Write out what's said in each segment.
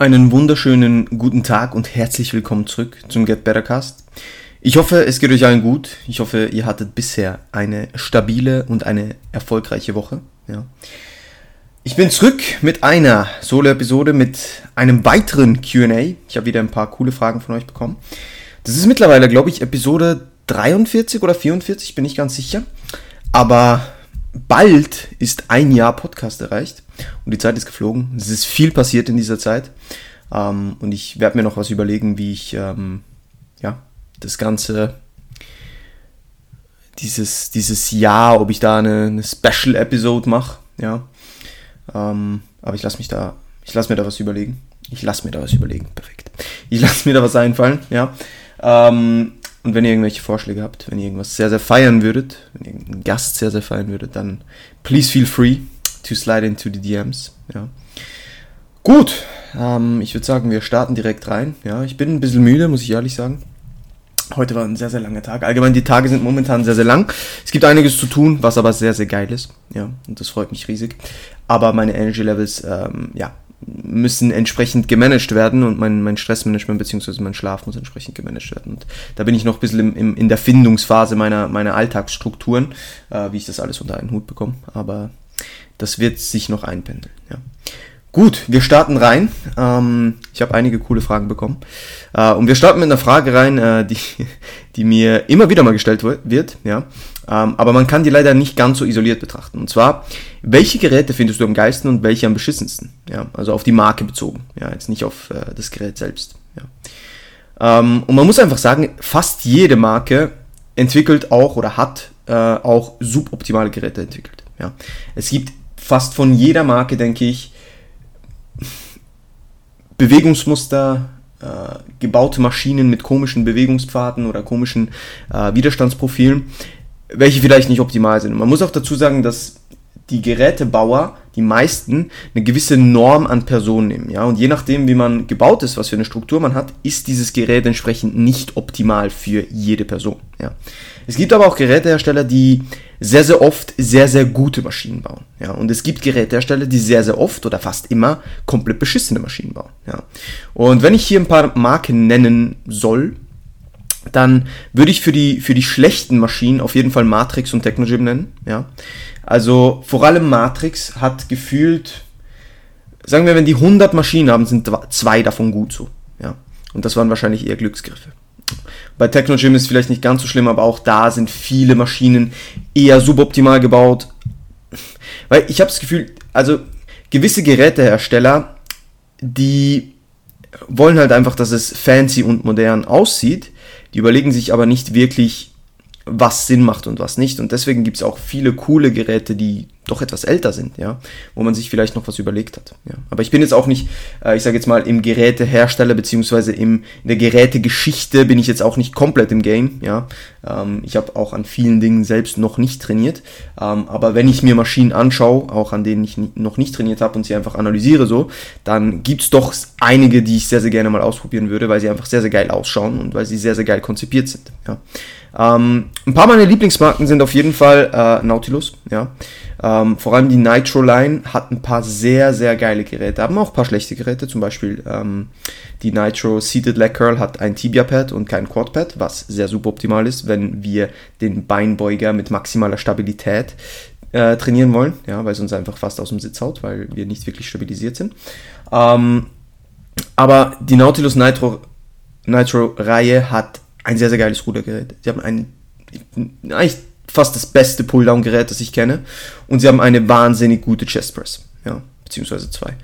Einen wunderschönen guten Tag und herzlich willkommen zurück zum Get Better Cast. Ich hoffe, es geht euch allen gut. Ich hoffe, ihr hattet bisher eine stabile und eine erfolgreiche Woche. Ja. Ich bin zurück mit einer Solo-Episode, mit einem weiteren QA. Ich habe wieder ein paar coole Fragen von euch bekommen. Das ist mittlerweile, glaube ich, Episode 43 oder 44, bin ich ganz sicher. Aber bald ist ein Jahr Podcast erreicht und die Zeit ist geflogen. Es ist viel passiert in dieser Zeit ähm, und ich werde mir noch was überlegen, wie ich ähm, ja, das Ganze, dieses, dieses Jahr, ob ich da eine, eine Special-Episode mache. Ja. Ähm, aber ich lasse mich da, ich lasse mir da was überlegen. Ich lasse mir da was überlegen. Perfekt. Ich lasse mir da was einfallen. Ja. Ähm, und wenn ihr irgendwelche Vorschläge habt, wenn ihr irgendwas sehr, sehr feiern würdet, wenn ihr irgendeinen Gast sehr, sehr feiern würdet, dann please feel free to slide into the DMs. Ja. Gut, ähm, ich würde sagen, wir starten direkt rein. Ja, ich bin ein bisschen müde, muss ich ehrlich sagen. Heute war ein sehr, sehr langer Tag. Allgemein, die Tage sind momentan sehr, sehr lang. Es gibt einiges zu tun, was aber sehr, sehr geil ist. Ja, und das freut mich riesig. Aber meine Energy Levels, ähm, ja, müssen entsprechend gemanagt werden und mein, mein Stressmanagement bzw. mein Schlaf muss entsprechend gemanagt werden. Und da bin ich noch ein bisschen im, im, in der Findungsphase meiner, meiner Alltagsstrukturen, äh, wie ich das alles unter einen Hut bekomme. Aber das wird sich noch einpendeln. Ja. Gut, wir starten rein. Ähm, ich habe einige coole Fragen bekommen. Äh, und wir starten mit einer Frage rein, äh, die, die mir immer wieder mal gestellt wird. Ja. Ähm, aber man kann die leider nicht ganz so isoliert betrachten. Und zwar, welche Geräte findest du am geilsten und welche am beschissensten? Ja. Also auf die Marke bezogen. Ja, jetzt nicht auf äh, das Gerät selbst. Ja. Ähm, und man muss einfach sagen, fast jede Marke entwickelt auch oder hat äh, auch suboptimale Geräte entwickelt. Ja. Es gibt fast von jeder Marke, denke ich, Bewegungsmuster, äh, gebaute Maschinen mit komischen Bewegungspfaden oder komischen äh, Widerstandsprofilen, welche vielleicht nicht optimal sind. Man muss auch dazu sagen, dass die Gerätebauer, die meisten, eine gewisse Norm an Personen nehmen. Ja? Und je nachdem, wie man gebaut ist, was für eine Struktur man hat, ist dieses Gerät entsprechend nicht optimal für jede Person. Ja? Es gibt aber auch Gerätehersteller, die sehr, sehr oft sehr, sehr gute Maschinen bauen. Ja? Und es gibt Gerätehersteller, die sehr, sehr oft oder fast immer komplett beschissene Maschinen bauen. Ja? Und wenn ich hier ein paar Marken nennen soll, dann würde ich für die, für die schlechten Maschinen auf jeden Fall Matrix und Technogym nennen. Ja? Also vor allem Matrix hat gefühlt, sagen wir, wenn die 100 Maschinen haben, sind zwei davon gut so. Ja? Und das waren wahrscheinlich eher Glücksgriffe. Bei Technogym ist es vielleicht nicht ganz so schlimm, aber auch da sind viele Maschinen eher suboptimal gebaut. Weil ich habe das Gefühl, also gewisse Gerätehersteller, die wollen halt einfach, dass es fancy und modern aussieht. Die überlegen sich aber nicht wirklich, was Sinn macht und was nicht. Und deswegen gibt es auch viele coole Geräte, die doch etwas älter sind, ja, wo man sich vielleicht noch was überlegt hat. Ja. Aber ich bin jetzt auch nicht, äh, ich sage jetzt mal, im Gerätehersteller im, in der Gerätegeschichte bin ich jetzt auch nicht komplett im Game, ja. Ähm, ich habe auch an vielen Dingen selbst noch nicht trainiert. Ähm, aber wenn ich mir Maschinen anschaue, auch an denen ich noch nicht trainiert habe und sie einfach analysiere so, dann gibt es doch einige, die ich sehr, sehr gerne mal ausprobieren würde, weil sie einfach sehr, sehr geil ausschauen und weil sie sehr, sehr geil konzipiert sind. Ja. Ähm, ein paar meiner Lieblingsmarken sind auf jeden Fall äh, Nautilus. Ja. Ähm, vor allem die Nitro Line hat ein paar sehr, sehr geile Geräte. Haben auch ein paar schlechte Geräte. Zum Beispiel ähm, die Nitro Seated Leg Curl hat ein Tibia Pad und kein Quad Pad, was sehr suboptimal ist, wenn wir den Beinbeuger mit maximaler Stabilität äh, trainieren wollen. Ja, weil es uns einfach fast aus dem Sitz haut, weil wir nicht wirklich stabilisiert sind. Ähm, aber die Nautilus Nitro, Nitro Reihe hat ein sehr, sehr geiles Rudergerät. Sie haben ein, eigentlich fast das beste Pulldown-Gerät, das ich kenne. Und sie haben eine wahnsinnig gute Chest Press. Ja, beziehungsweise zwei.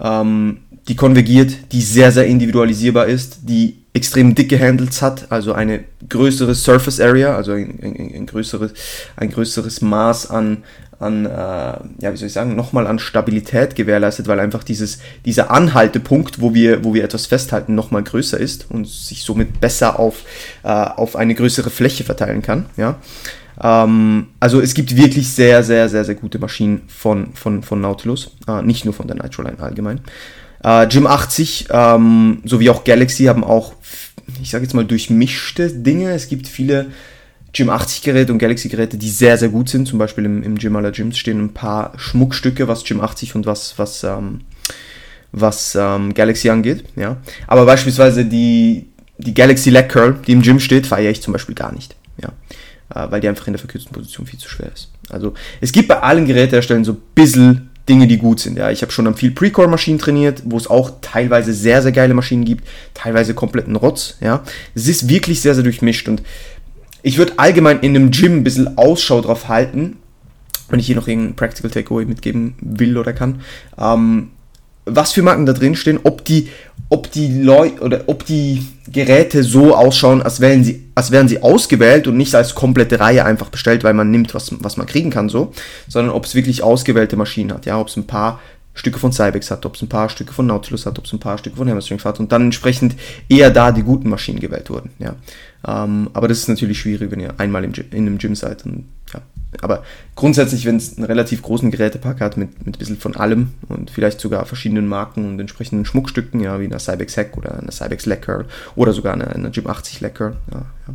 Ähm, die konvergiert, die sehr, sehr individualisierbar ist, die extrem dicke Handles hat, also eine größere Surface Area, also ein, ein, ein größeres, ein größeres Maß an, an äh, ja, wie soll ich sagen, nochmal an Stabilität gewährleistet, weil einfach dieses, dieser Anhaltepunkt, wo wir, wo wir etwas festhalten, nochmal größer ist und sich somit besser auf, äh, auf eine größere Fläche verteilen kann. Ja? Ähm, also es gibt wirklich sehr, sehr, sehr, sehr gute Maschinen von, von, von Nautilus, äh, nicht nur von der Nitroline allgemein. Äh, Gym 80 ähm, sowie auch Galaxy haben auch, ich sage jetzt mal, durchmischte Dinge. Es gibt viele Gym 80 Geräte und Galaxy Geräte, die sehr, sehr gut sind. Zum Beispiel im, im Gym aller Gyms stehen ein paar Schmuckstücke, was Gym 80 und was, was, ähm, was ähm, Galaxy angeht. Ja. Aber beispielsweise die, die Galaxy Leg Curl, die im Gym steht, feiere ich zum Beispiel gar nicht. Ja. Äh, weil die einfach in der verkürzten Position viel zu schwer ist. Also es gibt bei allen Geräteherstellern so ein bisschen Dinge, die gut sind. Ja, ich habe schon an viel Precore-Maschinen trainiert, wo es auch teilweise sehr, sehr geile Maschinen gibt, teilweise kompletten Rotz. Ja, es ist wirklich sehr, sehr durchmischt und ich würde allgemein in einem Gym ein bisschen Ausschau drauf halten, wenn ich hier noch irgendein Practical Takeaway mitgeben will oder kann, ähm, was für Marken da drin stehen, ob die, ob die Leute oder ob die Geräte so ausschauen, als wären sie, als wären sie ausgewählt und nicht als komplette Reihe einfach bestellt, weil man nimmt, was, was man kriegen kann, so, sondern ob es wirklich ausgewählte Maschinen hat, ja, ob es ein paar Stücke von Cybex hat, ob es ein paar Stücke von Nautilus hat, ob es ein paar Stücke von Hammerstring hat und dann entsprechend eher da die guten Maschinen gewählt wurden, ja. Ähm, aber das ist natürlich schwierig, wenn ihr einmal im in einem Gym seid und aber grundsätzlich, wenn es einen relativ großen Gerätepack hat mit, mit ein bisschen von allem und vielleicht sogar verschiedenen Marken und entsprechenden Schmuckstücken, ja, wie einer Cybex Hack oder einer Cybex Lecker oder sogar einer, einer Gym 80 Lecker, ja, ja,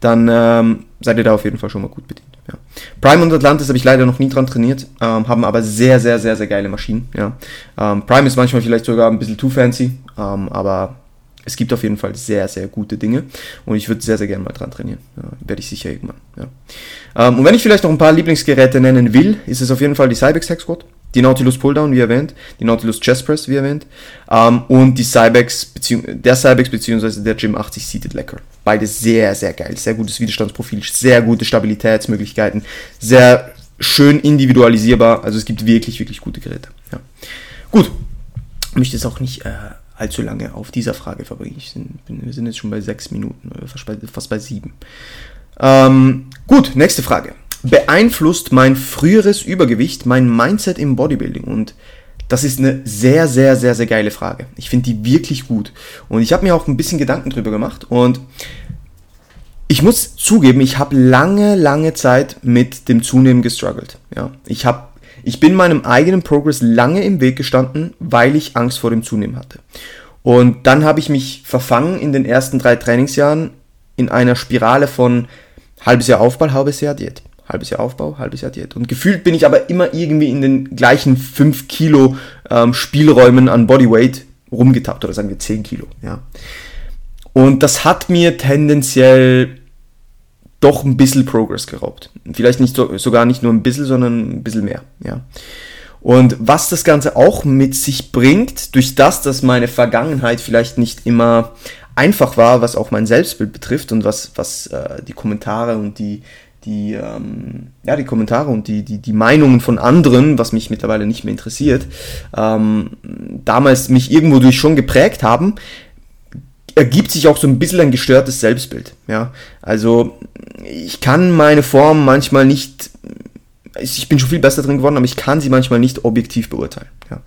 dann ähm, seid ihr da auf jeden Fall schon mal gut bedient. Ja. Prime und Atlantis habe ich leider noch nie dran trainiert, ähm, haben aber sehr, sehr, sehr, sehr geile Maschinen. Ja. Ähm, Prime ist manchmal vielleicht sogar ein bisschen too fancy, ähm, aber es gibt auf jeden Fall sehr, sehr gute Dinge und ich würde sehr, sehr gerne mal dran trainieren. Ja, werde ich sicher irgendwann. Ja. Ähm, und wenn ich vielleicht noch ein paar Lieblingsgeräte nennen will, ist es auf jeden Fall die Cybex Hack Squad, die Nautilus Pulldown, wie erwähnt, die Nautilus Chest Press, wie erwähnt, ähm, und die Cybex, der Cybex bzw. der Gym 80 Seated Lecker. Beide sehr, sehr geil. Sehr gutes Widerstandsprofil, sehr gute Stabilitätsmöglichkeiten, sehr schön individualisierbar. Also es gibt wirklich, wirklich gute Geräte. Ja. Gut. Ich möchte jetzt auch nicht äh, allzu lange auf dieser Frage verbringen. Bin, wir sind jetzt schon bei sechs Minuten, fast bei, fast bei sieben. Ähm, gut, nächste Frage. Beeinflusst mein früheres Übergewicht mein Mindset im Bodybuilding? Und das ist eine sehr, sehr, sehr, sehr geile Frage. Ich finde die wirklich gut. Und ich habe mir auch ein bisschen Gedanken drüber gemacht. Und ich muss zugeben, ich habe lange, lange Zeit mit dem Zunehmen gestruggelt. Ja, ich habe ich bin meinem eigenen Progress lange im Weg gestanden, weil ich Angst vor dem Zunehmen hatte. Und dann habe ich mich verfangen in den ersten drei Trainingsjahren in einer Spirale von halbes Jahr Aufbau, halbes Jahr Diät. Halbes Jahr Aufbau, halbes Jahr Diät. Und gefühlt bin ich aber immer irgendwie in den gleichen 5 Kilo ähm, Spielräumen an Bodyweight rumgetappt oder sagen wir 10 Kilo. Ja. Und das hat mir tendenziell doch ein bisschen Progress geraubt. Vielleicht nicht so, sogar nicht nur ein bisschen, sondern ein bisschen mehr. Ja. Und was das Ganze auch mit sich bringt, durch das, dass meine Vergangenheit vielleicht nicht immer einfach war, was auch mein Selbstbild betrifft und was, was äh, die Kommentare und die, die, ähm, ja, die Kommentare und die, die, die Meinungen von anderen, was mich mittlerweile nicht mehr interessiert, ähm, damals mich irgendwo durch schon geprägt haben, ergibt sich auch so ein bisschen ein gestörtes Selbstbild. Ja, also ich kann meine Form manchmal nicht, ich bin schon viel besser drin geworden, aber ich kann sie manchmal nicht objektiv beurteilen. Ja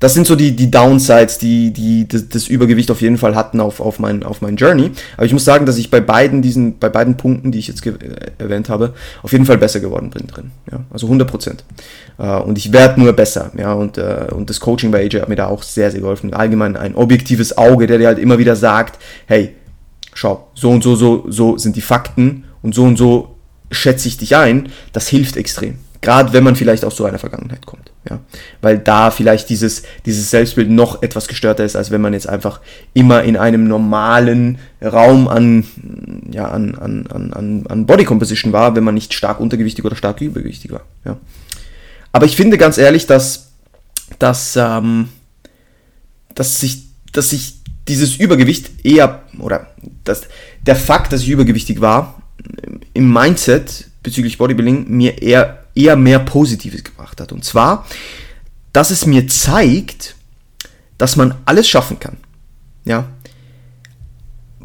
das sind so die, die Downsides, die, die das, das Übergewicht auf jeden Fall hatten auf, auf, mein, auf mein Journey. Aber ich muss sagen, dass ich bei beiden diesen, bei beiden Punkten, die ich jetzt äh, erwähnt habe, auf jeden Fall besser geworden bin drin. Ja, also 100 Prozent. Äh, und ich werde nur besser. Ja, und, äh, und das Coaching bei AJ hat mir da auch sehr, sehr geholfen. Allgemein ein objektives Auge, der dir halt immer wieder sagt, hey, schau, so und so, so, so sind die Fakten und so und so schätze ich dich ein. Das hilft extrem. Gerade wenn man vielleicht aus so einer Vergangenheit kommt. Ja? Weil da vielleicht dieses, dieses Selbstbild noch etwas gestörter ist, als wenn man jetzt einfach immer in einem normalen Raum an, ja, an, an, an, an Body Composition war, wenn man nicht stark untergewichtig oder stark übergewichtig war. Ja? Aber ich finde ganz ehrlich, dass, dass, ähm, dass, sich, dass sich dieses Übergewicht eher, oder dass der Fakt, dass ich übergewichtig war, im Mindset bezüglich Bodybuilding mir eher eher mehr Positives gebracht hat. Und zwar, dass es mir zeigt, dass man alles schaffen kann. Ja.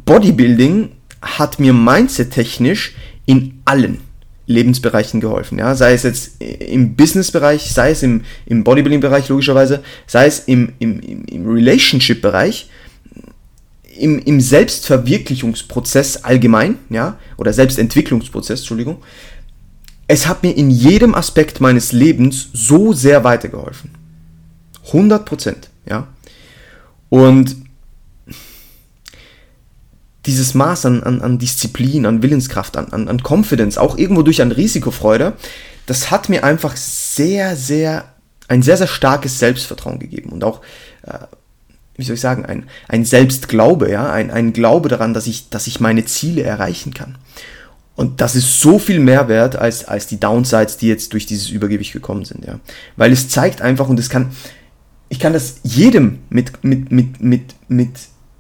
Bodybuilding hat mir mindset-technisch in allen Lebensbereichen geholfen. Ja? Sei es jetzt im Business-Bereich, sei es im, im Bodybuilding-Bereich logischerweise, sei es im, im, im Relationship-Bereich, im, im Selbstverwirklichungsprozess allgemein, ja, oder Selbstentwicklungsprozess, Entschuldigung, es hat mir in jedem Aspekt meines Lebens so sehr weitergeholfen. 100 Prozent, ja. Und dieses Maß an, an, an Disziplin, an Willenskraft, an, an, an Confidence, auch irgendwo durch an Risikofreude, das hat mir einfach sehr, sehr ein sehr, sehr starkes Selbstvertrauen gegeben und auch, äh, wie soll ich sagen, ein, ein Selbstglaube, ja, ein, ein Glaube daran, dass ich, dass ich meine Ziele erreichen kann. Und das ist so viel mehr wert als, als die Downsides, die jetzt durch dieses Übergewicht gekommen sind, ja. Weil es zeigt einfach und es kann, ich kann das jedem mit, mit, mit, mit, mit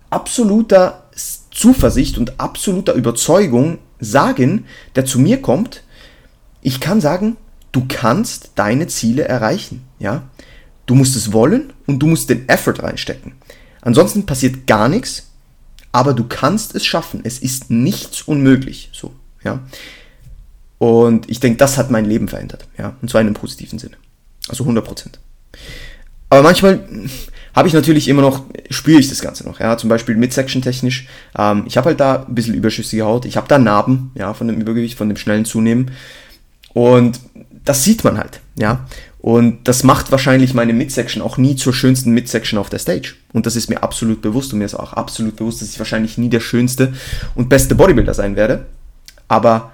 absoluter Zuversicht und absoluter Überzeugung sagen, der zu mir kommt, ich kann sagen, du kannst deine Ziele erreichen, ja. Du musst es wollen und du musst den Effort reinstecken. Ansonsten passiert gar nichts, aber du kannst es schaffen. Es ist nichts unmöglich, so. Ja? Und ich denke, das hat mein Leben verändert. Ja? Und zwar in einem positiven Sinne. Also 100%. Aber manchmal habe ich natürlich immer noch, spüre ich das Ganze noch. Ja? Zum Beispiel Midsection technisch. Ähm, ich habe halt da ein bisschen überschüssige Haut. Ich habe da Narben ja, von dem Übergewicht, von dem schnellen Zunehmen. Und das sieht man halt. Ja? Und das macht wahrscheinlich meine Midsection auch nie zur schönsten Midsection auf der Stage. Und das ist mir absolut bewusst. Und mir ist auch absolut bewusst, dass ich wahrscheinlich nie der schönste und beste Bodybuilder sein werde aber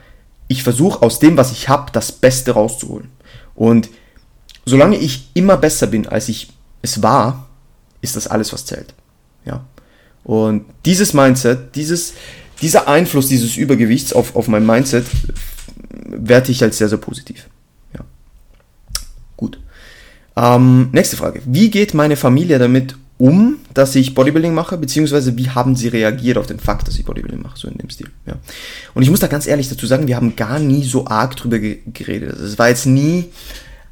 ich versuche aus dem, was ich habe, das Beste rauszuholen. Und solange ich immer besser bin, als ich es war, ist das alles, was zählt. Ja. Und dieses Mindset, dieses, dieser Einfluss dieses Übergewichts auf, auf mein Mindset werte ich als sehr, sehr positiv. Gut. Ähm, nächste Frage. Wie geht meine Familie damit um, dass ich Bodybuilding mache, beziehungsweise wie haben sie reagiert auf den Fakt, dass ich Bodybuilding mache, so in dem Stil. Ja. Und ich muss da ganz ehrlich dazu sagen, wir haben gar nie so arg drüber geredet. Also es war jetzt nie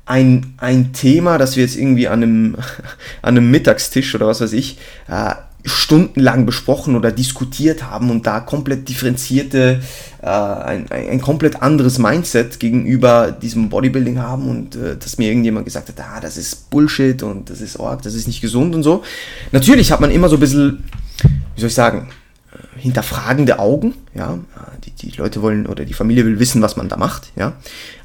ein, ein Thema, das wir jetzt irgendwie an einem, an einem Mittagstisch oder was weiß ich äh, stundenlang besprochen oder diskutiert haben und da komplett differenzierte, äh, ein, ein komplett anderes Mindset gegenüber diesem Bodybuilding haben und äh, dass mir irgendjemand gesagt hat, ah, das ist Bullshit und das ist Org, das ist nicht gesund und so. Natürlich hat man immer so ein bisschen, wie soll ich sagen, äh, hinterfragende Augen, ja, die, die Leute wollen oder die Familie will wissen, was man da macht, ja.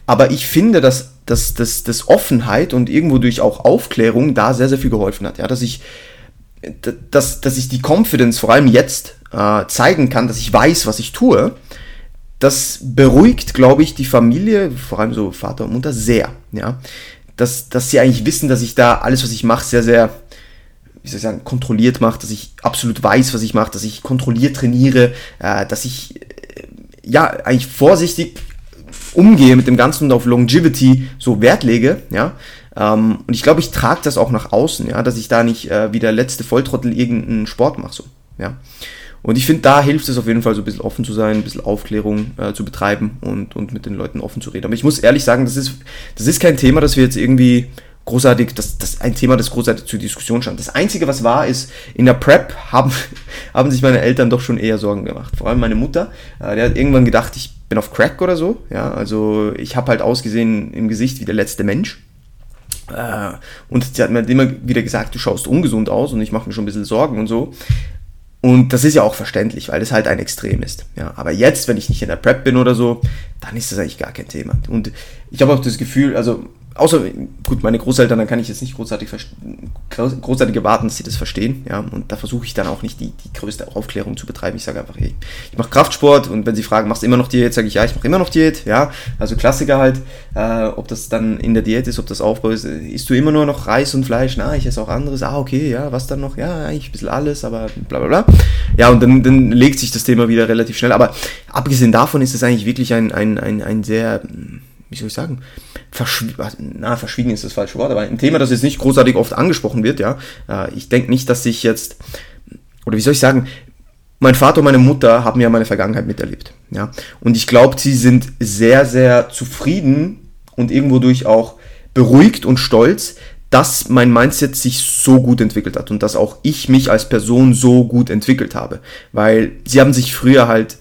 Aber ich finde, dass, dass, dass, dass Offenheit und irgendwo durch auch Aufklärung da sehr, sehr viel geholfen hat, ja, dass ich dass, dass ich die Confidence vor allem jetzt äh, zeigen kann, dass ich weiß, was ich tue, das beruhigt, glaube ich, die Familie, vor allem so Vater und Mutter, sehr. Ja? Dass, dass sie eigentlich wissen, dass ich da alles, was ich mache, sehr, sehr, wie soll ich sagen, kontrolliert mache, dass ich absolut weiß, was ich mache, dass ich kontrolliert trainiere, äh, dass ich äh, ja eigentlich vorsichtig umgehe mit dem Ganzen und auf Longevity so Wert lege, ja, ähm, und ich glaube, ich trage das auch nach außen, ja, dass ich da nicht äh, wie der letzte Volltrottel irgendeinen Sport mache, so, ja. Und ich finde, da hilft es auf jeden Fall so ein bisschen offen zu sein, ein bisschen Aufklärung äh, zu betreiben und, und mit den Leuten offen zu reden. Aber ich muss ehrlich sagen, das ist, das ist kein Thema, das wir jetzt irgendwie großartig, das, das ein Thema, das großartig zur Diskussion stand. Das Einzige, was war, ist, in der Prep haben, haben sich meine Eltern doch schon eher Sorgen gemacht. Vor allem meine Mutter, äh, der hat irgendwann gedacht, ich bin auf Crack oder so. Ja, also ich habe halt ausgesehen im Gesicht wie der letzte Mensch. Äh, und sie hat mir immer wieder gesagt, du schaust ungesund aus und ich mache mir schon ein bisschen Sorgen und so. Und das ist ja auch verständlich, weil es halt ein Extrem ist. Ja, aber jetzt, wenn ich nicht in der Prep bin oder so, dann ist das eigentlich gar kein Thema. Und ich habe auch das Gefühl, also außer, gut, meine Großeltern, dann kann ich jetzt nicht großartig, großartig erwarten, dass sie das verstehen, ja, und da versuche ich dann auch nicht die, die größte Aufklärung zu betreiben. Ich sage einfach, hey, ich mache Kraftsport und wenn sie fragen, machst du immer noch Diät, sage ich, ja, ich mache immer noch Diät, ja, also Klassiker halt, äh, ob das dann in der Diät ist, ob das Aufbau ist, isst du immer nur noch Reis und Fleisch, na, ich esse auch anderes, ah, okay, ja, was dann noch, ja, eigentlich ein bisschen alles, aber bla bla bla. Ja, und dann, dann legt sich das Thema wieder relativ schnell, aber abgesehen davon ist es eigentlich wirklich ein, ein, ein, ein sehr, wie soll ich sagen, verschwiegen, na, verschwiegen ist das falsche Wort, aber ein Thema, das jetzt nicht großartig oft angesprochen wird, ja. Äh, ich denke nicht, dass ich jetzt, oder wie soll ich sagen, mein Vater und meine Mutter haben ja meine Vergangenheit miterlebt, ja. Und ich glaube, sie sind sehr, sehr zufrieden und irgendwo durch auch beruhigt und stolz, dass mein Mindset sich so gut entwickelt hat und dass auch ich mich als Person so gut entwickelt habe. Weil sie haben sich früher halt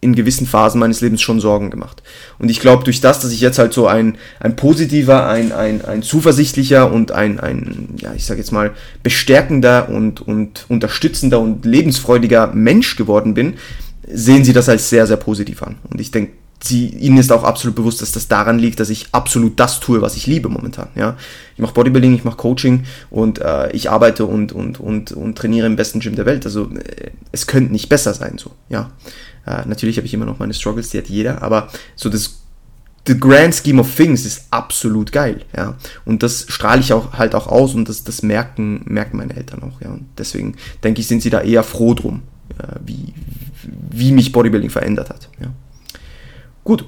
in gewissen Phasen meines Lebens schon Sorgen gemacht. Und ich glaube, durch das, dass ich jetzt halt so ein, ein positiver, ein, ein, ein zuversichtlicher und ein, ein ja, ich sage jetzt mal, bestärkender und, und unterstützender und lebensfreudiger Mensch geworden bin, sehen sie das als sehr, sehr positiv an. Und ich denke, sie, ihnen ist auch absolut bewusst, dass das daran liegt, dass ich absolut das tue, was ich liebe momentan. Ja, ich mache Bodybuilding, ich mache Coaching und äh, ich arbeite und, und, und, und trainiere im besten Gym der Welt. Also äh, es könnte nicht besser sein so. Ja, äh, natürlich habe ich immer noch meine Struggles, die hat jeder, aber so das the grand scheme of things ist absolut geil, ja. Und das strahle ich auch halt auch aus und das, das merken, merken meine Eltern auch, ja. Und deswegen denke ich, sind sie da eher froh drum, ja, wie, wie mich Bodybuilding verändert hat, ja. Gut.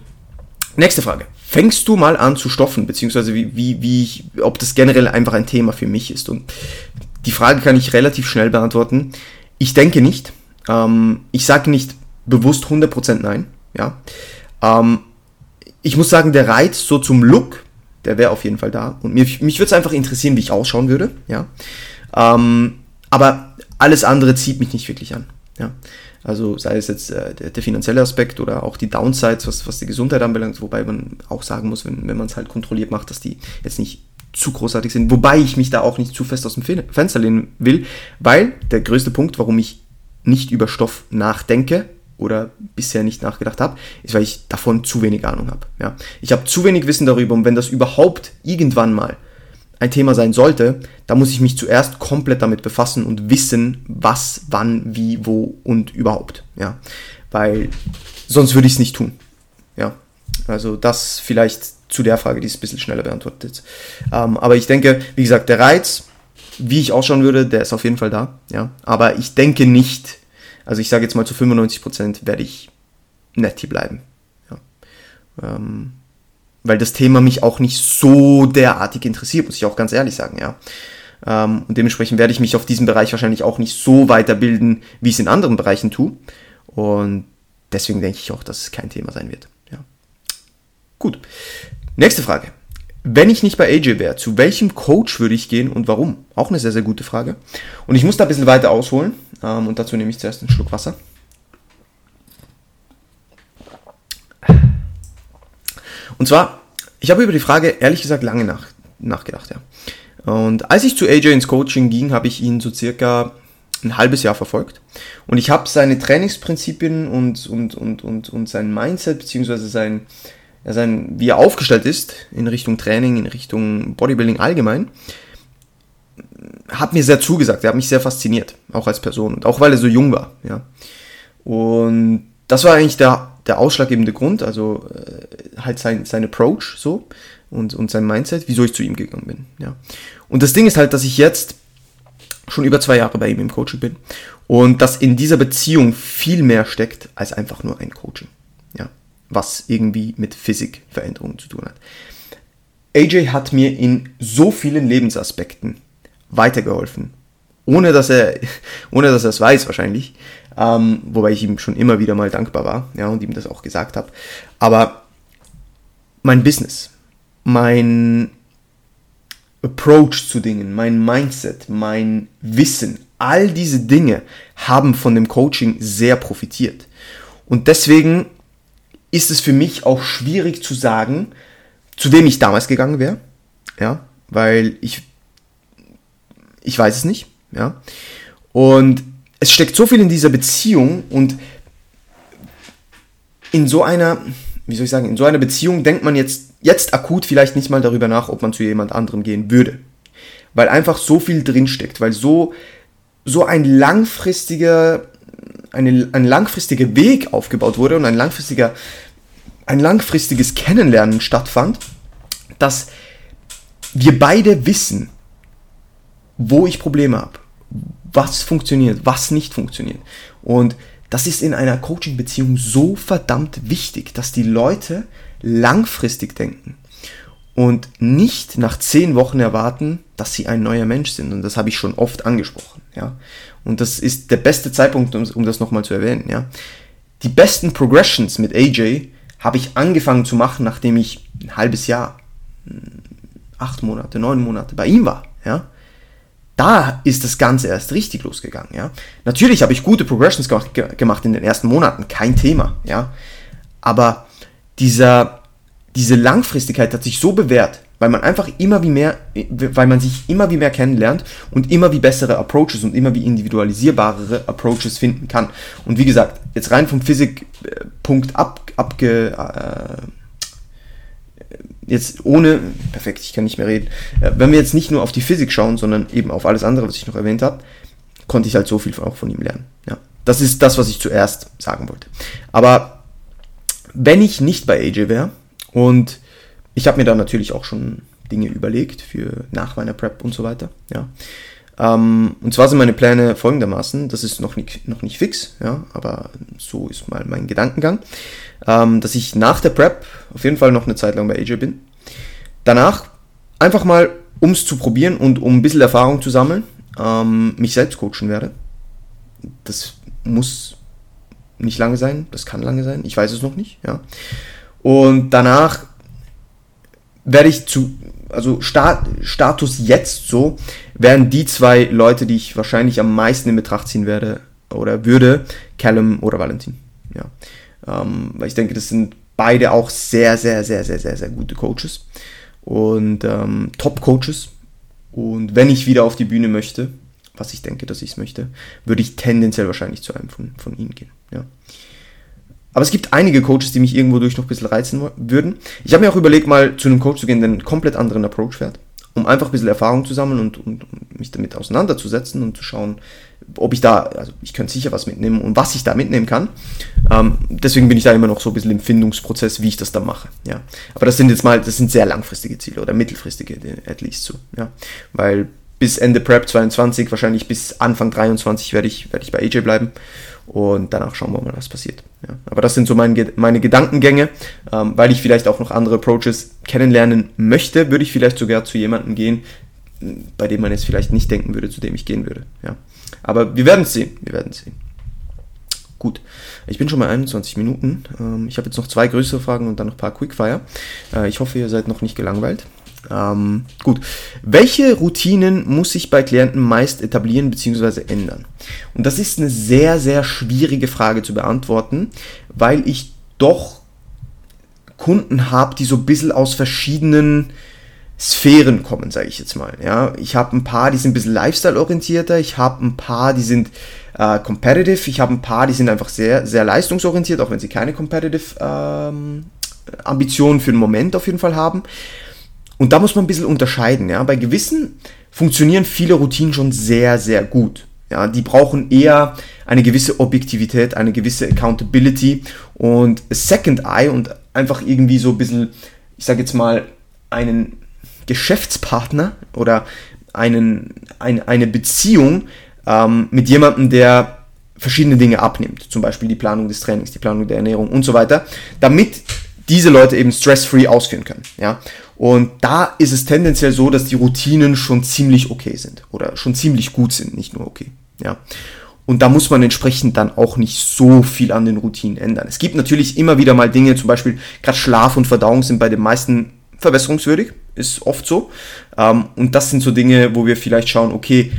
Nächste Frage. Fängst du mal an zu stoffen, beziehungsweise wie, wie, wie ich, ob das generell einfach ein Thema für mich ist? Und die Frage kann ich relativ schnell beantworten. Ich denke nicht. Ähm, ich sage nicht bewusst 100% nein, ja. Ähm, ich muss sagen, der Reiz so zum Look, der wäre auf jeden Fall da. Und mir, mich würde es einfach interessieren, wie ich ausschauen würde. Ja. Ähm, aber alles andere zieht mich nicht wirklich an. Ja. Also sei es jetzt äh, der, der, finanzielle Aspekt oder auch die Downsides, was, was die Gesundheit anbelangt, wobei man auch sagen muss, wenn, wenn man es halt kontrolliert macht, dass die jetzt nicht zu großartig sind. Wobei ich mich da auch nicht zu fest aus dem Fenster lehnen will, weil der größte Punkt, warum ich nicht über Stoff nachdenke, oder bisher nicht nachgedacht habe, ist, weil ich davon zu wenig Ahnung habe. Ja. Ich habe zu wenig Wissen darüber und wenn das überhaupt irgendwann mal ein Thema sein sollte, dann muss ich mich zuerst komplett damit befassen und wissen, was, wann, wie, wo und überhaupt. Ja. Weil sonst würde ich es nicht tun. Ja. Also das vielleicht zu der Frage, die ist ein bisschen schneller beantwortet. Ähm, aber ich denke, wie gesagt, der Reiz, wie ich ausschauen würde, der ist auf jeden Fall da. Ja. Aber ich denke nicht, also ich sage jetzt mal zu 95% werde ich Netty bleiben. Ja. Ähm, weil das Thema mich auch nicht so derartig interessiert, muss ich auch ganz ehrlich sagen, ja. Ähm, und dementsprechend werde ich mich auf diesem Bereich wahrscheinlich auch nicht so weiterbilden, wie ich es in anderen Bereichen tue. Und deswegen denke ich auch, dass es kein Thema sein wird. Ja. Gut. Nächste Frage. Wenn ich nicht bei AJ wäre, zu welchem Coach würde ich gehen und warum? Auch eine sehr, sehr gute Frage. Und ich muss da ein bisschen weiter ausholen. Ähm, und dazu nehme ich zuerst einen Schluck Wasser. Und zwar, ich habe über die Frage ehrlich gesagt lange nach, nachgedacht. Ja. Und als ich zu AJ ins Coaching ging, habe ich ihn so circa ein halbes Jahr verfolgt. Und ich habe seine Trainingsprinzipien und, und, und, und, und sein Mindset, beziehungsweise sein, ja, sein, wie er aufgestellt ist in Richtung Training, in Richtung Bodybuilding allgemein, hat mir sehr zugesagt. Er hat mich sehr fasziniert, auch als Person und auch weil er so jung war. Ja. Und das war eigentlich der, der ausschlaggebende Grund, also äh, halt sein, sein Approach so und, und sein Mindset, wieso ich zu ihm gegangen bin. Ja. Und das Ding ist halt, dass ich jetzt schon über zwei Jahre bei ihm im Coaching bin und dass in dieser Beziehung viel mehr steckt als einfach nur ein Coaching was irgendwie mit Physikveränderungen zu tun hat. AJ hat mir in so vielen Lebensaspekten weitergeholfen, ohne dass er, ohne dass er es weiß wahrscheinlich, ähm, wobei ich ihm schon immer wieder mal dankbar war, ja, und ihm das auch gesagt habe. Aber mein Business, mein Approach zu Dingen, mein Mindset, mein Wissen, all diese Dinge haben von dem Coaching sehr profitiert. Und deswegen ist es für mich auch schwierig zu sagen, zu wem ich damals gegangen wäre. Ja, weil ich, ich weiß es nicht. Ja, und es steckt so viel in dieser Beziehung und in so einer, wie soll ich sagen, in so einer Beziehung denkt man jetzt, jetzt akut vielleicht nicht mal darüber nach, ob man zu jemand anderem gehen würde. Weil einfach so viel drinsteckt, weil so, so ein langfristiger eine, ein langfristiger Weg aufgebaut wurde und ein langfristiger, ein langfristiges Kennenlernen stattfand, dass wir beide wissen, wo ich Probleme habe, was funktioniert, was nicht funktioniert. Und das ist in einer Coaching-Beziehung so verdammt wichtig, dass die Leute langfristig denken und nicht nach zehn Wochen erwarten, dass sie ein neuer Mensch sind. Und das habe ich schon oft angesprochen. Ja. Und das ist der beste Zeitpunkt, um, um das nochmal zu erwähnen. Ja. Die besten Progressions mit AJ habe ich angefangen zu machen, nachdem ich ein halbes Jahr, hm, acht Monate, neun Monate bei ihm war. Ja. Da ist das Ganze erst richtig losgegangen. Ja. Natürlich habe ich gute Progressions gemacht in den ersten Monaten, kein Thema. Ja. Aber dieser, diese Langfristigkeit hat sich so bewährt, weil man einfach immer wie mehr, weil man sich immer wie mehr kennenlernt und immer wie bessere Approaches und immer wie individualisierbarere Approaches finden kann. Und wie gesagt, jetzt rein vom Physikpunkt ab, abge, äh, jetzt ohne, perfekt, ich kann nicht mehr reden, äh, wenn wir jetzt nicht nur auf die Physik schauen, sondern eben auf alles andere, was ich noch erwähnt habe, konnte ich halt so viel auch von ihm lernen. Ja, das ist das, was ich zuerst sagen wollte. Aber wenn ich nicht bei AJ wäre, Und ich habe mir da natürlich auch schon Dinge überlegt für nach meiner Prep und so weiter. Ja. Ähm, und zwar sind meine Pläne folgendermaßen, das ist noch nicht, noch nicht fix, ja, aber so ist mal mein Gedankengang, ähm, dass ich nach der Prep auf jeden Fall noch eine Zeit lang bei AJ bin. Danach einfach mal, um es zu probieren und um ein bisschen Erfahrung zu sammeln, ähm, mich selbst coachen werde. Das muss nicht lange sein, das kann lange sein, ich weiß es noch nicht, ja. Und danach werde ich zu, also Stat, Status jetzt so, wären die zwei Leute, die ich wahrscheinlich am meisten in Betracht ziehen werde oder würde, Callum oder Valentin. Ja. Ähm, weil ich denke, das sind beide auch sehr, sehr, sehr, sehr, sehr, sehr gute Coaches und ähm, Top-Coaches. Und wenn ich wieder auf die Bühne möchte, was ich denke, dass ich es möchte, würde ich tendenziell wahrscheinlich zu einem von, von ihnen gehen. Ja. Aber es gibt einige Coaches, die mich irgendwo durch noch ein bisschen reizen würden. Ich habe mir auch überlegt, mal zu einem Coach zu gehen, der einen komplett anderen Approach fährt, um einfach ein bisschen Erfahrung zu sammeln und, und, und mich damit auseinanderzusetzen und zu schauen, ob ich da, also ich könnte sicher was mitnehmen und was ich da mitnehmen kann. Ähm, deswegen bin ich da immer noch so ein bisschen im Findungsprozess, wie ich das da mache. Ja. Aber das sind jetzt mal, das sind sehr langfristige Ziele oder mittelfristige, at least so. Ja. Weil bis Ende Prep 22, wahrscheinlich bis Anfang 23 werde ich, werde ich bei AJ bleiben und danach schauen wir mal, was passiert. Ja. Aber das sind so mein, meine Gedankengänge, ähm, weil ich vielleicht auch noch andere Approaches kennenlernen möchte, würde ich vielleicht sogar zu jemandem gehen, bei dem man jetzt vielleicht nicht denken würde, zu dem ich gehen würde. Ja. Aber wir werden es sehen, wir werden sehen. Gut, ich bin schon bei 21 Minuten. Ähm, ich habe jetzt noch zwei größere Fragen und dann noch ein paar Quickfire. Äh, ich hoffe, ihr seid noch nicht gelangweilt. Ähm, gut. Welche Routinen muss ich bei Klienten meist etablieren bzw. ändern? Und das ist eine sehr, sehr schwierige Frage zu beantworten, weil ich doch Kunden habe, die so ein bisschen aus verschiedenen Sphären kommen, sage ich jetzt mal. Ja, ich habe ein paar, die sind ein bisschen Lifestyle-orientierter, ich habe ein paar, die sind äh, competitive, ich habe ein paar, die sind einfach sehr, sehr leistungsorientiert, auch wenn sie keine competitive ähm, Ambitionen für den Moment auf jeden Fall haben. Und da muss man ein bisschen unterscheiden. Ja? Bei gewissen funktionieren viele Routinen schon sehr, sehr gut. Ja, die brauchen eher eine gewisse Objektivität, eine gewisse Accountability und Second Eye und einfach irgendwie so ein bisschen, ich sage jetzt mal, einen Geschäftspartner oder einen, ein, eine Beziehung ähm, mit jemandem, der verschiedene Dinge abnimmt, zum Beispiel die Planung des Trainings, die Planung der Ernährung und so weiter, damit diese Leute eben stress-free ausführen können. Ja? Und da ist es tendenziell so, dass die Routinen schon ziemlich okay sind oder schon ziemlich gut sind, nicht nur okay. Ja. Und da muss man entsprechend dann auch nicht so viel an den Routinen ändern. Es gibt natürlich immer wieder mal Dinge, zum Beispiel gerade Schlaf und Verdauung sind bei den meisten verbesserungswürdig, ist oft so. Ähm, und das sind so Dinge, wo wir vielleicht schauen, okay,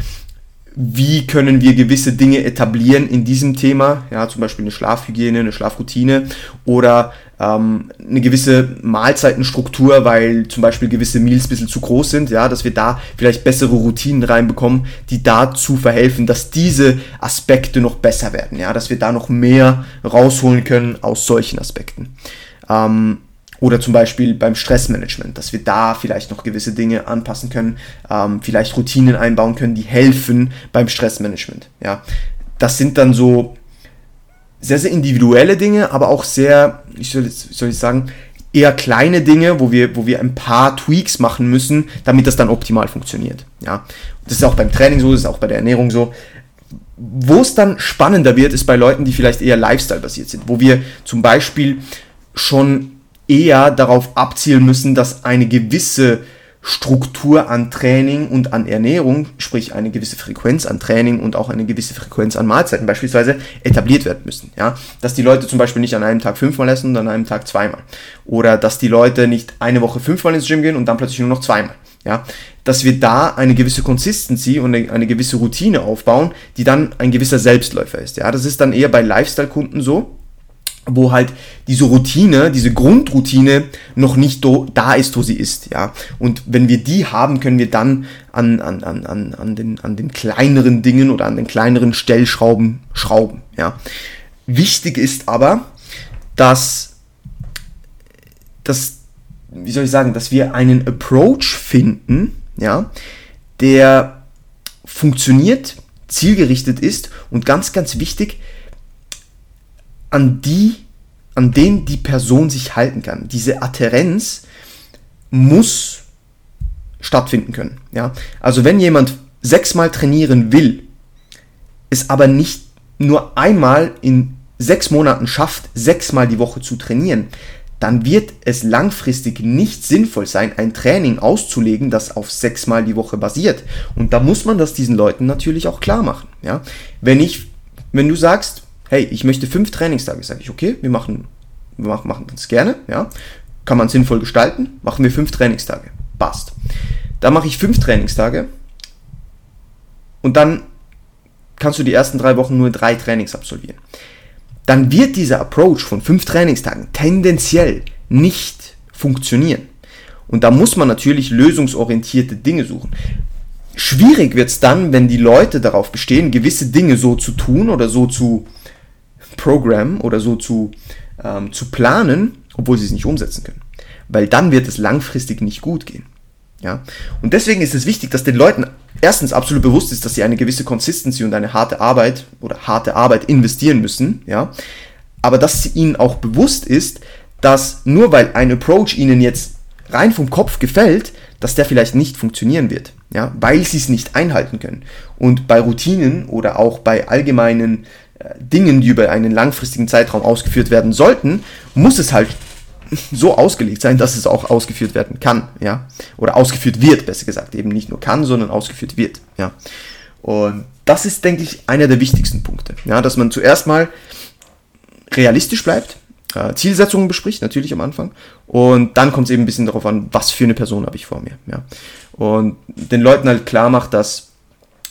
wie können wir gewisse Dinge etablieren in diesem Thema, ja, zum Beispiel eine Schlafhygiene, eine Schlafroutine oder ähm, eine gewisse Mahlzeitenstruktur, weil zum Beispiel gewisse Meals ein bisschen zu groß sind, ja, dass wir da vielleicht bessere Routinen reinbekommen, die dazu verhelfen, dass diese Aspekte noch besser werden, ja, dass wir da noch mehr rausholen können aus solchen Aspekten. Ähm, oder zum Beispiel beim Stressmanagement, dass wir da vielleicht noch gewisse Dinge anpassen können, ähm, vielleicht Routinen einbauen können, die helfen beim Stressmanagement. Ja, das sind dann so sehr, sehr individuelle Dinge, aber auch sehr, ich soll, soll ich sagen, eher kleine Dinge, wo wir, wo wir ein paar Tweaks machen müssen, damit das dann optimal funktioniert. Ja, das ist auch beim Training so, das ist auch bei der Ernährung so. Wo es dann spannender wird, ist bei Leuten, die vielleicht eher Lifestyle-basiert sind, wo wir zum Beispiel schon eher darauf abzielen müssen, dass eine gewisse Struktur an Training und an Ernährung, sprich eine gewisse Frequenz an Training und auch eine gewisse Frequenz an Mahlzeiten beispielsweise etabliert werden müssen. Ja? Dass die Leute zum Beispiel nicht an einem Tag fünfmal essen und an einem Tag zweimal. Oder dass die Leute nicht eine Woche fünfmal ins Gym gehen und dann plötzlich nur noch zweimal. Ja? Dass wir da eine gewisse Consistency und eine, eine gewisse Routine aufbauen, die dann ein gewisser Selbstläufer ist. Ja? Das ist dann eher bei Lifestyle-Kunden so, wo halt diese Routine, diese Grundroutine noch nicht da ist, wo sie ist, ja. Und wenn wir die haben, können wir dann an, an, an, an, an, den, an den kleineren Dingen oder an den kleineren Stellschrauben schrauben, ja. Wichtig ist aber, dass, dass, wie soll ich sagen, dass wir einen Approach finden, ja, der funktioniert, zielgerichtet ist und ganz, ganz wichtig, an die an den die Person sich halten kann. Diese Adherenz muss stattfinden können. Ja? Also wenn jemand sechsmal trainieren will, es aber nicht nur einmal in sechs Monaten schafft, sechsmal die Woche zu trainieren, dann wird es langfristig nicht sinnvoll sein, ein Training auszulegen, das auf sechsmal die Woche basiert. Und da muss man das diesen Leuten natürlich auch klar machen. Ja? Wenn ich, wenn du sagst, hey, ich möchte fünf Trainingstage, sage ich, okay, wir machen, wir machen, das gerne, ja, kann man sinnvoll gestalten, machen wir fünf Trainingstage, passt. Da mache ich fünf Trainingstage und dann kannst du die ersten drei Wochen nur drei Trainings absolvieren. Dann wird dieser Approach von fünf Trainingstagen tendenziell nicht funktionieren. Und da muss man natürlich lösungsorientierte Dinge suchen. Schwierig wird es dann, wenn die Leute darauf bestehen, gewisse Dinge so zu tun oder so zu programmen oder so zu, ähm, zu planen, obwohl sie es nicht umsetzen können. Weil dann wird es langfristig nicht gut gehen. Ja? Und deswegen ist es wichtig, dass den Leuten erstens absolut bewusst ist, dass sie eine gewisse Consistency und eine harte Arbeit oder harte Arbeit investieren müssen, ja, aber dass ihnen auch bewusst ist, dass nur weil ein Approach ihnen jetzt rein vom Kopf gefällt, dass der vielleicht nicht funktionieren wird, ja, weil sie es nicht einhalten können. Und bei Routinen oder auch bei allgemeinen Dingen, die über einen langfristigen Zeitraum ausgeführt werden sollten, muss es halt so ausgelegt sein, dass es auch ausgeführt werden kann, ja, oder ausgeführt wird, besser gesagt, eben nicht nur kann, sondern ausgeführt wird, ja. Und das ist, denke ich, einer der wichtigsten Punkte, ja, dass man zuerst mal realistisch bleibt, äh, Zielsetzungen bespricht, natürlich am Anfang, und dann kommt es eben ein bisschen darauf an, was für eine Person habe ich vor mir, ja. Und den Leuten halt klar macht, dass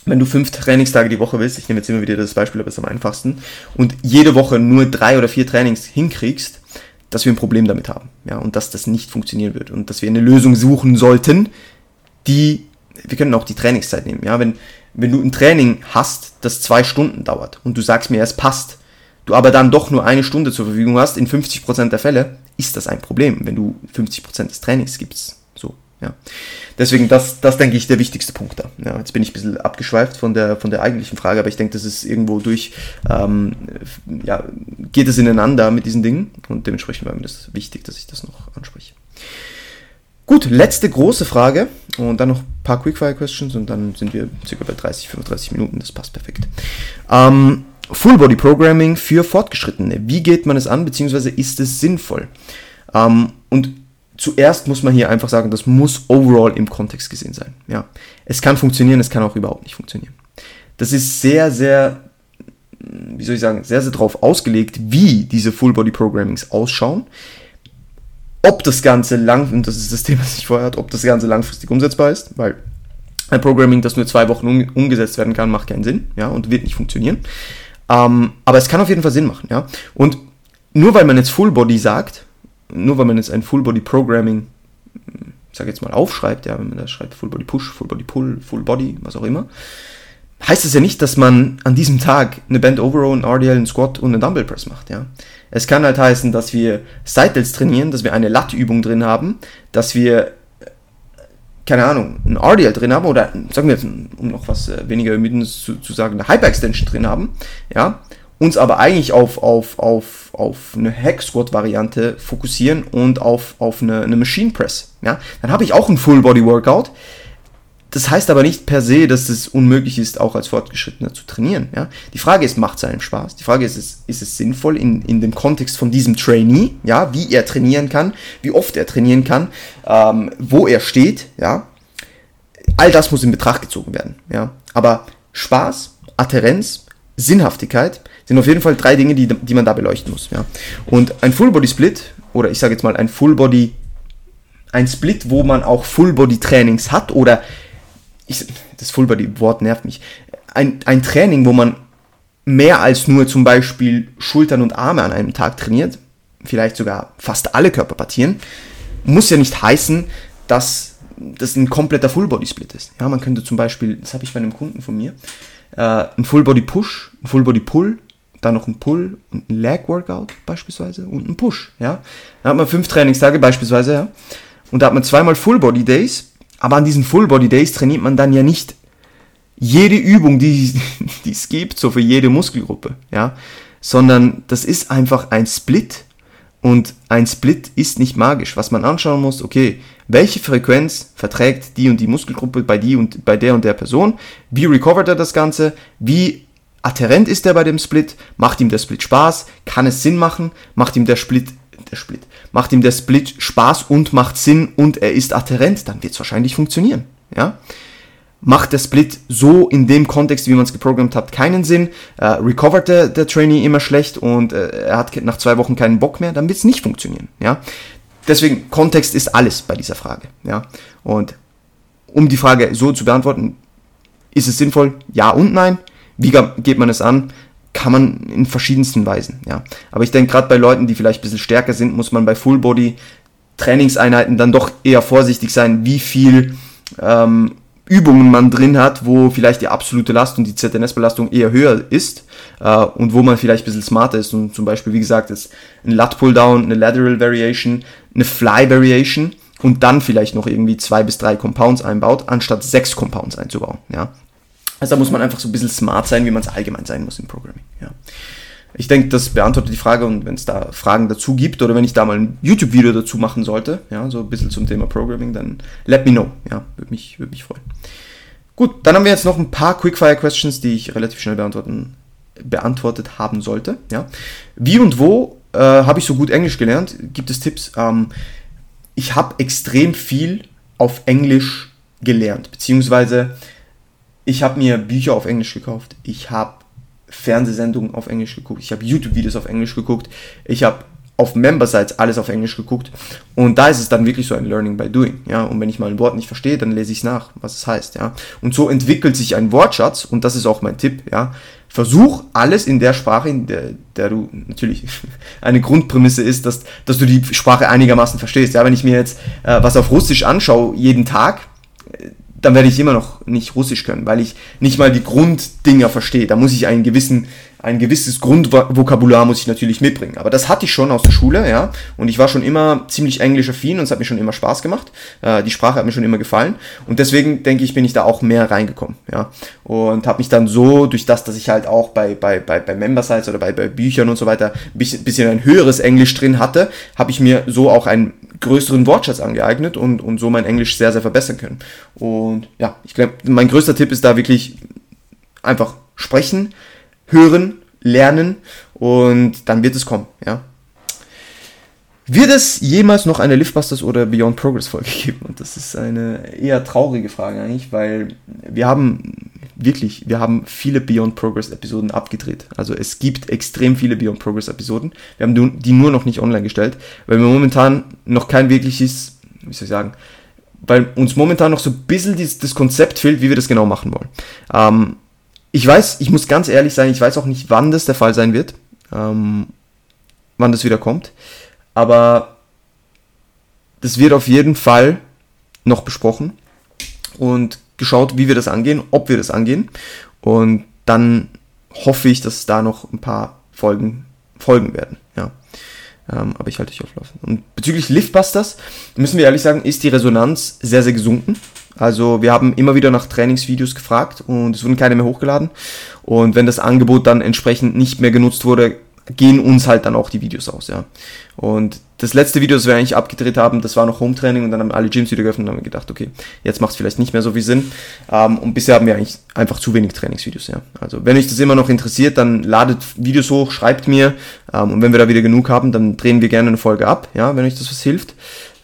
wenn du fünf Trainingstage die Woche willst, ich nehme jetzt immer wieder das Beispiel, aber es ist am einfachsten, und jede Woche nur drei oder vier Trainings hinkriegst, dass wir ein Problem damit haben, ja, und dass das nicht funktionieren wird und dass wir eine Lösung suchen sollten, die, wir können auch die Trainingszeit nehmen, ja, wenn, wenn du ein Training hast, das zwei Stunden dauert und du sagst mir, es passt, du aber dann doch nur eine Stunde zur Verfügung hast, in 50% der Fälle, ist das ein Problem, wenn du 50% des Trainings gibst, ja. Deswegen, das, das denke ich, der wichtigste Punkt da. Ja, jetzt bin ich ein bisschen abgeschweift von der, von der eigentlichen Frage, aber ich denke, das ist irgendwo durch, ähm, ja, geht es ineinander mit diesen Dingen und dementsprechend war mir das wichtig, dass ich das noch anspreche. Gut, letzte große Frage und dann noch ein paar Quickfire-Questions und dann sind wir circa bei 30, 35 Minuten, das passt perfekt. Ähm, Full Body Programming für Fortgeschrittene. Wie geht man es an, beziehungsweise ist es sinnvoll? Ähm, und zuerst muss man hier einfach sagen, das muss overall im Kontext gesehen sein. Ja. Es kann funktionieren, es kann auch überhaupt nicht funktionieren. Das ist sehr, sehr, wie soll ich sagen, sehr, sehr darauf ausgelegt, wie diese Full Body Programmings ausschauen. Ob das Ganze lang, und das ist das Thema, das ich vorher hatte, ob das Ganze langfristig umsetzbar ist, weil ein Programming, das nur zwei Wochen um, umgesetzt werden kann, macht keinen Sinn, ja, und wird nicht funktionieren. Ähm, aber es kann auf jeden Fall Sinn machen, ja. Und nur weil man jetzt Full Body sagt, nur weil man jetzt ein Full Body Programming, ich sage jetzt mal, aufschreibt, ja, wenn man da schreibt Full Body Push, Full Body Pull, Full Body, was auch immer, heißt es ja nicht, dass man an diesem Tag eine Band Overrow, ein RDL, ein Squat und einen Dumbbell Press macht, ja. Es kann halt heißen, dass wir Side trainieren, dass wir eine Lat-Übung drin haben, dass wir keine Ahnung, ein RDL drin haben oder sagen wir jetzt, um noch was äh, weniger ermüdendes zu, zu sagen, eine Hyper-Extension drin haben, ja, uns aber eigentlich auf, auf, auf, auf eine Hack-Squat-Variante fokussieren und auf, auf eine, eine Machine Press. Ja? Dann habe ich auch ein Full-Body-Workout. Das heißt aber nicht per se, dass es unmöglich ist, auch als Fortgeschrittener zu trainieren. Ja? Die Frage ist, macht es einem Spaß? Die Frage ist, ist, ist es sinnvoll in, in dem Kontext von diesem Trainee, ja? wie er trainieren kann, wie oft er trainieren kann, ähm, wo er steht. Ja? All das muss in Betracht gezogen werden. Ja? Aber Spaß, Adherenz, Sinnhaftigkeit sind auf jeden Fall drei Dinge, die, die man da beleuchten muss. Ja. Und ein Full-Body-Split, oder ich sage jetzt mal ein Full-Body, ein Split, wo man auch Full-Body-Trainings hat, oder ich, das Full-Body-Wort nervt mich, ein, ein Training, wo man mehr als nur zum Beispiel Schultern und Arme an einem Tag trainiert, vielleicht sogar fast alle Körperpartien, muss ja nicht heißen, dass das ein kompletter Full-Body-Split ist. Ja, man könnte zum Beispiel, das habe ich bei einem Kunden von mir, äh, ein Full-Body-Push, ein Full-Body-Pull, dann noch ein Pull und ein Leg-Workout beispielsweise und ein Push, ja. Dann hat man fünf Trainingstage beispielsweise, ja. Und da hat man zweimal Full-Body-Days, aber an diesen Full-Body-Days trainiert man dann ja nicht jede Übung, die, es gibt, so für jede Muskelgruppe, ja. Sondern das ist einfach ein Split, Und ein Split ist nicht magisch. Was man anschauen muss, okay, welche Frequenz verträgt die und die Muskelgruppe bei die und bei der und der Person? Wie recovert er das Ganze? Wie adherent ist er bei dem Split? Macht ihm der Split Spaß? Kann es Sinn machen? Macht ihm der Split der Split. Macht ihm der Split Spaß und macht Sinn und er ist adherent, dann wird es wahrscheinlich funktionieren. Ja? macht der Split so in dem Kontext, wie man es geprogrammt hat, keinen Sinn. Äh, recovert der, der Trainee immer schlecht und äh, er hat nach zwei Wochen keinen Bock mehr, dann wird es nicht funktionieren. Ja? Deswegen, Kontext ist alles bei dieser Frage. Ja? Und um die Frage so zu beantworten, ist es sinnvoll? Ja und nein. Wie geht man es an? Kann man in verschiedensten Weisen. Ja? Aber ich denke, gerade bei Leuten, die vielleicht ein bisschen stärker sind, muss man bei Full Body Trainingseinheiten dann doch eher vorsichtig sein, wie viel ähm, Übungen man drin hat, wo vielleicht die absolute Last und die ZNS-Belastung eher höher ist äh, und wo man vielleicht ein bisschen smarter ist und zum Beispiel, wie gesagt, ist ein Lat-Pull-Down, eine Lateral Variation, eine Fly-Variation und dann vielleicht noch irgendwie zwei bis drei Compounds einbaut, anstatt sechs Compounds einzubauen. Ja? Also da muss man einfach so ein bisschen smart sein, wie man es allgemein sein muss im Programming. Ja. Ich denke, das beantwortet die Frage und wenn es da Fragen dazu gibt oder wenn ich da mal ein YouTube-Video dazu machen sollte, ja, so ein bisschen zum Thema Programming, dann let me know. Ja, würde mich, würd mich freuen. Gut, dann haben wir jetzt noch ein paar Quickfire-Questions, die ich relativ schnell beantworten, beantwortet haben sollte. Ja. Wie und wo äh, habe ich so gut Englisch gelernt? Gibt es Tipps? Ähm, ich habe extrem viel auf Englisch gelernt, beziehungsweise ich habe mir Bücher auf Englisch gekauft. Ich habe Fernsehsendungen auf Englisch geguckt, ich habe YouTube-Videos auf Englisch geguckt, ich habe auf Member-Sites alles auf Englisch geguckt und da ist es dann wirklich so ein Learning by Doing, ja, und wenn ich mal ein Wort nicht verstehe, dann lese ich es nach, was es heißt, ja, und so entwickelt sich ein Wortschatz und das ist auch mein Tipp, ja, versuch alles in der Sprache, in der, der du natürlich eine Grundprämisse ist, dass, dass du die Sprache einigermaßen verstehst, ja, wenn ich mir jetzt äh, was auf Russisch anschaue, jeden Tag, dann werde ich immer noch nicht Russisch können, weil ich nicht mal die Grunddinger verstehe. Da muss ich einen gewissen, ein gewisses Grundvokabular muss ich natürlich mitbringen. Aber das hatte ich schon aus der Schule, ja. Und ich war schon immer ziemlich englisch-affin und es hat mir schon immer Spaß gemacht. Äh, die Sprache hat mir schon immer gefallen. Und deswegen denke ich, bin ich da auch mehr reingekommen, ja. Und habe mich dann so, durch das, dass ich halt auch bei, bei, bei, bei Member-Sites oder bei, bei Büchern und so weiter ein bisschen, bisschen ein höheres Englisch drin hatte, habe ich mir so auch ein größeren Wortschatz angeeignet und, und so mein Englisch sehr, sehr verbessern können. Und ja, ich glaube, mein größter Tipp ist da wirklich einfach sprechen, hören, lernen und dann wird es kommen, ja. Wird es jemals noch eine Liftbusters oder Beyond Progress Folge geben? Und das ist eine eher traurige Frage eigentlich, weil wir haben wirklich, wir haben viele Beyond Progress Episoden abgedreht. Also es gibt extrem viele Beyond Progress Episoden. Wir haben die nur noch nicht online gestellt, weil wir momentan noch kein wirkliches, wie soll ich sagen, weil uns momentan noch so ein bisschen dieses, das Konzept fehlt, wie wir das genau machen wollen. Ähm, ich weiß, ich muss ganz ehrlich sein, ich weiß auch nicht, wann das der Fall sein wird, ähm, wann das wieder kommt, aber das wird auf jeden Fall noch besprochen und geschaut, wie wir das angehen, ob wir das angehen. Und dann hoffe ich, dass da noch ein paar Folgen folgen werden. Ja. Ähm, aber ich halte dich auf Laufen. Und bezüglich Liftbusters, müssen wir ehrlich sagen, ist die Resonanz sehr, sehr gesunken. Also wir haben immer wieder nach Trainingsvideos gefragt und es wurden keine mehr hochgeladen. Und wenn das Angebot dann entsprechend nicht mehr genutzt wurde, gehen uns halt dann auch die Videos aus, ja. Und das letzte Video, das wir eigentlich abgedreht haben, das war noch Home-Training und dann haben alle Gyms wieder geöffnet und haben gedacht, okay, jetzt macht es vielleicht nicht mehr so viel Sinn. Ähm, und bisher haben wir eigentlich einfach zu wenig Trainingsvideos, ja. Also wenn euch das immer noch interessiert, dann ladet Videos hoch, schreibt mir ähm, und wenn wir da wieder genug haben, dann drehen wir gerne eine Folge ab, ja, wenn euch das was hilft.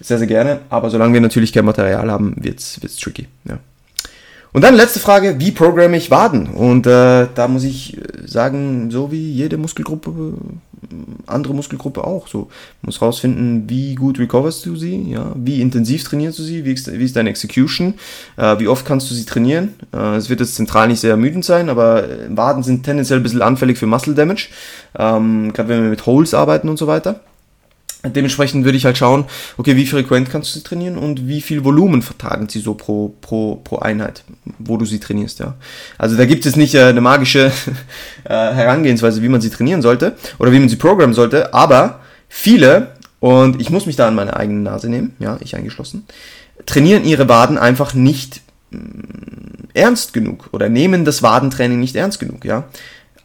Sehr, sehr gerne. Aber solange wir natürlich kein Material haben, wird's, wird's tricky, ja. Und dann letzte Frage, wie programme ich Waden? Und äh, da muss ich äh, sagen, so wie jede Muskelgruppe, äh, andere Muskelgruppe auch. So muss rausfinden, wie gut recoverst du sie, ja, wie intensiv trainierst du sie, wie ist, wie ist deine Execution, äh, wie oft kannst du sie trainieren. Äh, es wird jetzt zentral nicht sehr ermüdend sein, aber äh, Waden sind tendenziell ein bisschen anfällig für Muscle Damage, ähm, gerade wenn wir mit Holes arbeiten und so weiter. Dementsprechend würde ich halt schauen, okay, wie frequent kannst du sie trainieren und wie viel Volumen vertragen sie so pro, pro, pro Einheit, wo du sie trainierst, ja. Also da gibt es nicht äh, eine magische äh, Herangehensweise, wie man sie trainieren sollte oder wie man sie programmen sollte, aber viele, und ich muss mich da an meine eigene Nase nehmen, ja, ich eingeschlossen, trainieren ihre Waden einfach nicht mh, mm, ernst genug oder nehmen das Wadentraining nicht ernst genug, ja.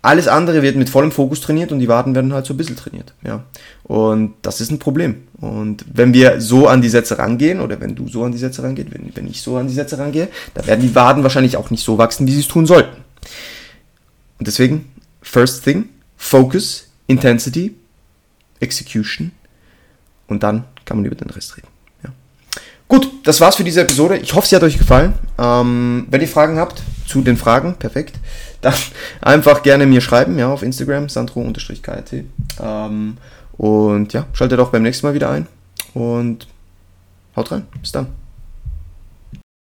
Alles andere wird mit vollem Fokus trainiert und die Waden werden halt so ein bisschen trainiert. Ja. Und das ist ein Problem. Und wenn wir so an die Sätze rangehen, oder wenn du so an die Sätze rangehst, wenn, wenn ich so an die Sätze rangehe, dann werden die Waden wahrscheinlich auch nicht so wachsen, wie sie es tun sollten. Und deswegen, first thing, Focus, Intensity, Execution und dann kann man über den Rest reden. Gut, das war's für diese Episode. Ich hoffe, sie hat euch gefallen. Ähm, wenn ihr Fragen habt zu den Fragen, perfekt, dann einfach gerne mir schreiben, ja, auf Instagram, sandro-kt. Ähm, und ja, schaltet auch beim nächsten Mal wieder ein und haut rein. Bis dann.